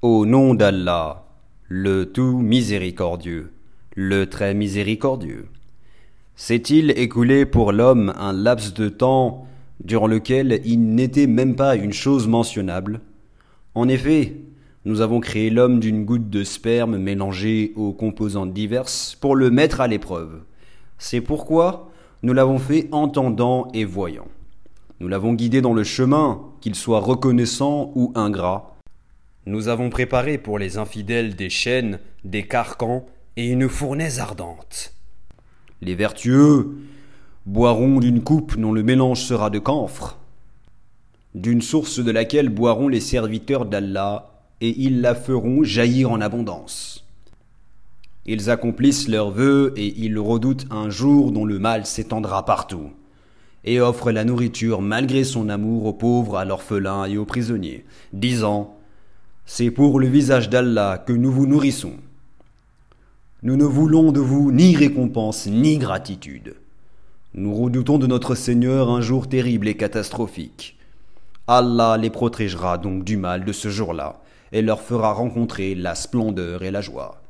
Au nom d'Allah, le tout miséricordieux, le très miséricordieux. S'est-il écoulé pour l'homme un laps de temps durant lequel il n'était même pas une chose mentionnable? En effet, nous avons créé l'homme d'une goutte de sperme mélangée aux composantes diverses pour le mettre à l'épreuve. C'est pourquoi nous l'avons fait entendant et voyant. Nous l'avons guidé dans le chemin, qu'il soit reconnaissant ou ingrat. Nous avons préparé pour les infidèles des chaînes, des carcans et une fournaise ardente. Les vertueux boiront d'une coupe dont le mélange sera de camphre, d'une source de laquelle boiront les serviteurs d'Allah, et ils la feront jaillir en abondance. Ils accomplissent leurs vœux et ils redoutent un jour dont le mal s'étendra partout, et offrent la nourriture malgré son amour aux pauvres, à l'orphelin et aux prisonniers, disant C'est pour le visage d'Allah que nous vous nourrissons. Nous ne voulons de vous ni récompense ni gratitude. Nous redoutons de notre Seigneur un jour terrible et catastrophique. Allah les protégera donc du mal de ce jour-là, et leur fera rencontrer la splendeur et la joie,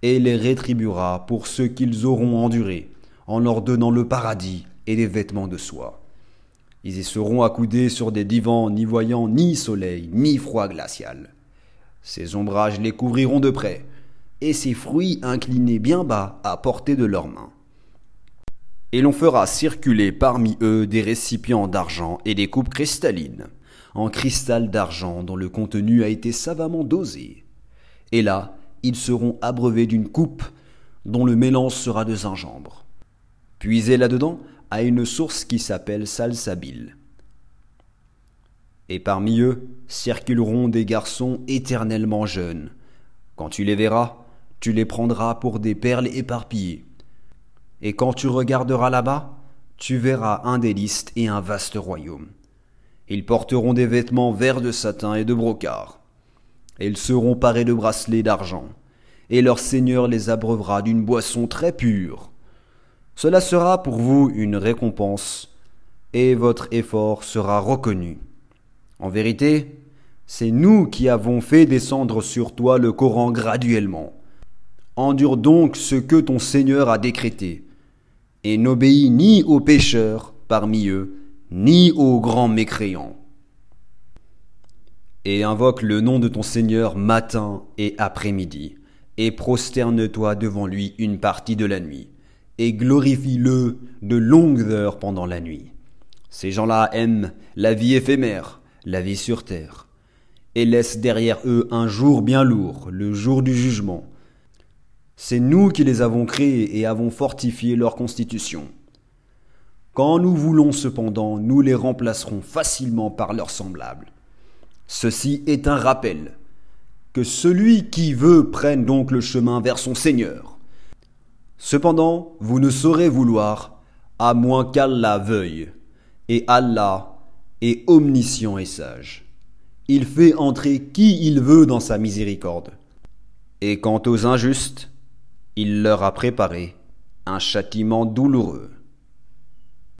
et les rétribuera pour ce qu'ils auront enduré, en leur donnant le paradis et des vêtements de soie. Ils y seront accoudés sur des divans n'y voyant ni soleil ni froid glacial. Ces ombrages les couvriront de près, et ses fruits inclinés bien bas à portée de leurs mains. Et l'on fera circuler parmi eux des récipients d'argent et des coupes cristallines, en cristal d'argent dont le contenu a été savamment dosé. Et là, ils seront abreuvés d'une coupe dont le mélange sera de gingembre. Puisés là-dedans à une source qui s'appelle Salsabil. Et parmi eux circuleront des garçons éternellement jeunes. Quand tu les verras, tu les prendras pour des perles éparpillées. Et quand tu regarderas là-bas, tu verras un délice et un vaste royaume. Ils porteront des vêtements verts de satin et de brocart. Ils seront parés de bracelets d'argent. Et leur Seigneur les abreuvera d'une boisson très pure. Cela sera pour vous une récompense, et votre effort sera reconnu. En vérité, c'est nous qui avons fait descendre sur toi le Coran graduellement Endure donc ce que ton Seigneur a décrété, et n'obéis ni aux pécheurs parmi eux, ni aux grands mécréants. Et invoque le nom de ton Seigneur matin et après-midi, et prosterne-toi devant lui une partie de la nuit, et glorifie-le de longues heures pendant la nuit. Ces gens-là aiment la vie éphémère, la vie sur terre, et laissent derrière eux un jour bien lourd, le jour du jugement, c'est nous qui les avons créés et avons fortifié leur constitution. Quand nous voulons cependant, nous les remplacerons facilement par leurs semblables. Ceci est un rappel. Que celui qui veut prenne donc le chemin vers son Seigneur. Cependant, vous ne saurez vouloir, à moins qu'Allah veuille. Et Allah est omniscient et sage. Il fait entrer qui il veut dans sa miséricorde. Et quant aux injustes, il leur a préparé un châtiment douloureux.